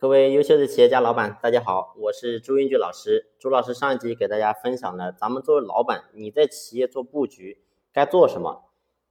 各位优秀的企业家老板，大家好，我是朱英举老师。朱老师上一集给大家分享了，咱们作为老板，你在企业做布局该做什么？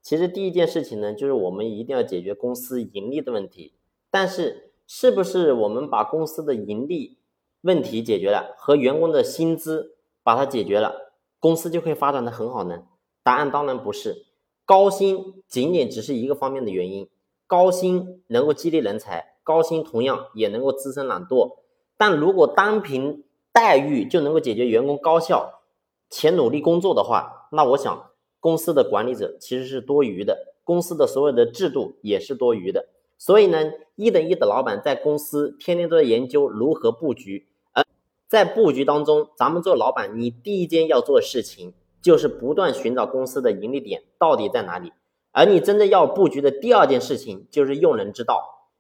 其实第一件事情呢，就是我们一定要解决公司盈利的问题。但是，是不是我们把公司的盈利问题解决了，和员工的薪资把它解决了，公司就会发展的很好呢？答案当然不是，高薪仅仅只是一个方面的原因。高薪能够激励人才，高薪同样也能够滋生懒惰。但如果单凭待遇就能够解决员工高效且努力工作的话，那我想公司的管理者其实是多余的，公司的所有的制度也是多余的。所以呢，一等一的老板在公司天天都在研究如何布局。而在布局当中，咱们做老板，你第一件要做的事情就是不断寻找公司的盈利点到底在哪里。而你真正要布局的第二件事情就是用人之道。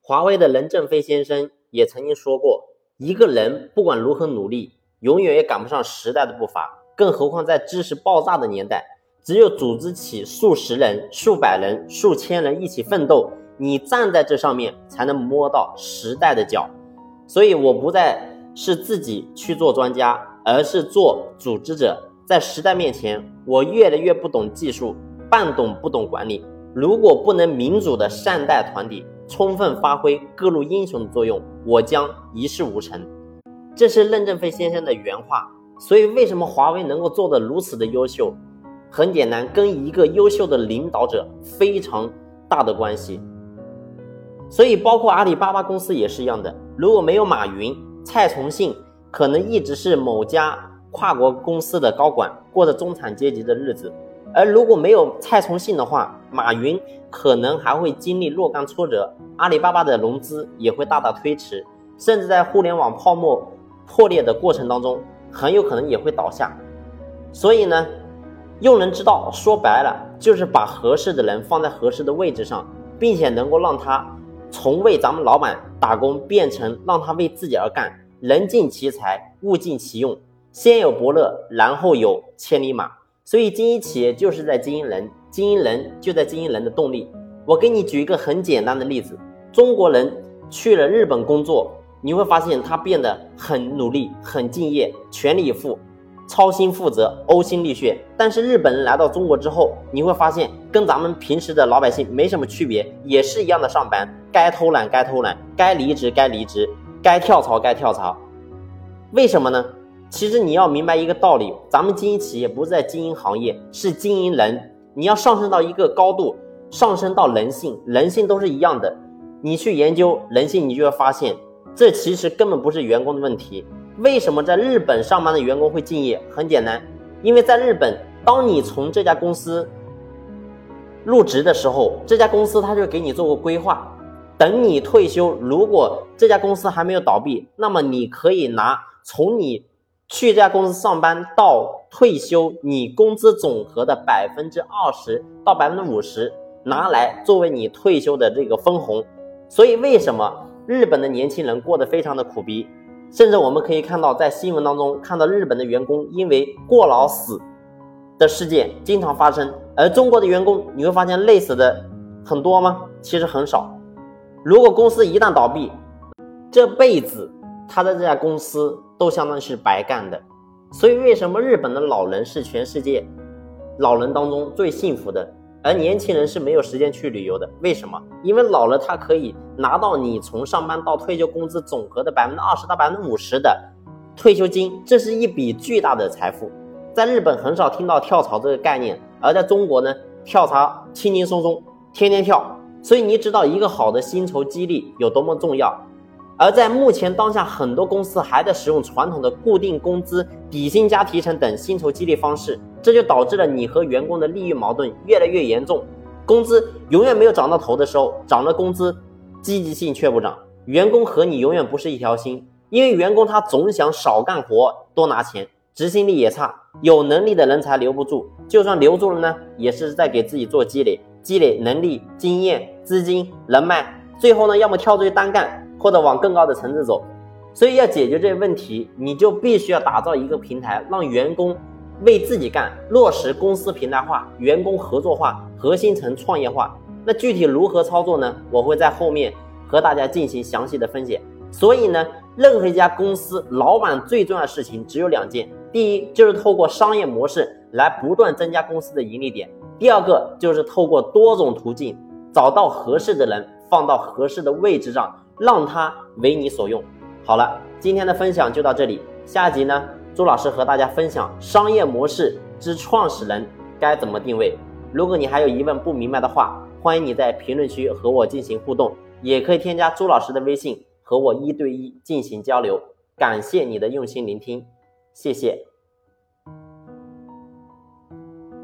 华为的任正非先生也曾经说过，一个人不管如何努力，永远也赶不上时代的步伐。更何况在知识爆炸的年代，只有组织起数十人、数百人、数千人一起奋斗，你站在这上面才能摸到时代的脚。所以，我不再是自己去做专家，而是做组织者。在时代面前，我越来越不懂技术。半懂不懂管理，如果不能民主的善待团体，充分发挥各路英雄的作用，我将一事无成。这是任正非先生的原话。所以，为什么华为能够做得如此的优秀？很简单，跟一个优秀的领导者非常大的关系。所以，包括阿里巴巴公司也是一样的。如果没有马云，蔡崇信可能一直是某家跨国公司的高管，过着中产阶级的日子。而如果没有蔡崇信的话，马云可能还会经历若干挫折，阿里巴巴的融资也会大大推迟，甚至在互联网泡沫破裂的过程当中，很有可能也会倒下。所以呢，用人之道说白了就是把合适的人放在合适的位置上，并且能够让他从为咱们老板打工变成让他为自己而干，人尽其才，物尽其用，先有伯乐，然后有千里马。所以，经营企业就是在经营人，经营人就在经营人的动力。我给你举一个很简单的例子：中国人去了日本工作，你会发现他变得很努力、很敬业、全力以赴、操心负责、呕心沥血。但是日本人来到中国之后，你会发现跟咱们平时的老百姓没什么区别，也是一样的上班，该偷懒该偷懒，该离职该离职，该跳槽该跳槽。为什么呢？其实你要明白一个道理，咱们经营企业不是在经营行业，是经营人。你要上升到一个高度，上升到人性，人性都是一样的。你去研究人性，你就会发现，这其实根本不是员工的问题。为什么在日本上班的员工会敬业？很简单，因为在日本，当你从这家公司入职的时候，这家公司他就给你做过规划。等你退休，如果这家公司还没有倒闭，那么你可以拿从你。去这家公司上班到退休，你工资总和的百分之二十到百分之五十拿来作为你退休的这个分红。所以为什么日本的年轻人过得非常的苦逼？甚至我们可以看到，在新闻当中看到日本的员工因为过劳死的事件经常发生，而中国的员工你会发现累死的很多吗？其实很少。如果公司一旦倒闭，这辈子他在这家公司。都相当于是白干的，所以为什么日本的老人是全世界老人当中最幸福的，而年轻人是没有时间去旅游的？为什么？因为老了他可以拿到你从上班到退休工资总和的百分之二十到百分之五十的退休金，这是一笔巨大的财富。在日本很少听到跳槽这个概念，而在中国呢，跳槽轻轻松松，天天跳，所以你知道一个好的薪酬激励有多么重要。而在目前当下，很多公司还在使用传统的固定工资、底薪加提成等薪酬激励方式，这就导致了你和员工的利益矛盾越来越严重。工资永远没有涨到头的时候，涨了工资，积极性却不涨，员工和你永远不是一条心，因为员工他总想少干活多拿钱，执行力也差，有能力的人才留不住，就算留住了呢，也是在给自己做积累，积累能力、经验、资金、人脉，最后呢，要么跳出去单干。或者往更高的层次走，所以要解决这些问题，你就必须要打造一个平台，让员工为自己干，落实公司平台化、员工合作化、核心层创业化。那具体如何操作呢？我会在后面和大家进行详细的分解。所以呢，任何一家公司老板最重要的事情只有两件：第一，就是透过商业模式来不断增加公司的盈利点；第二个，就是透过多种途径找到合适的人，放到合适的位置上，让他为你所用。好了，今天的分享就到这里，下集呢，朱老师和大家分享商业模式之创始人该怎么定位。如果你还有疑问不明白的话，欢迎你在评论区和我进行互动，也可以添加朱老师的微信和我一对一进行交流。感谢你的用心聆听，谢谢。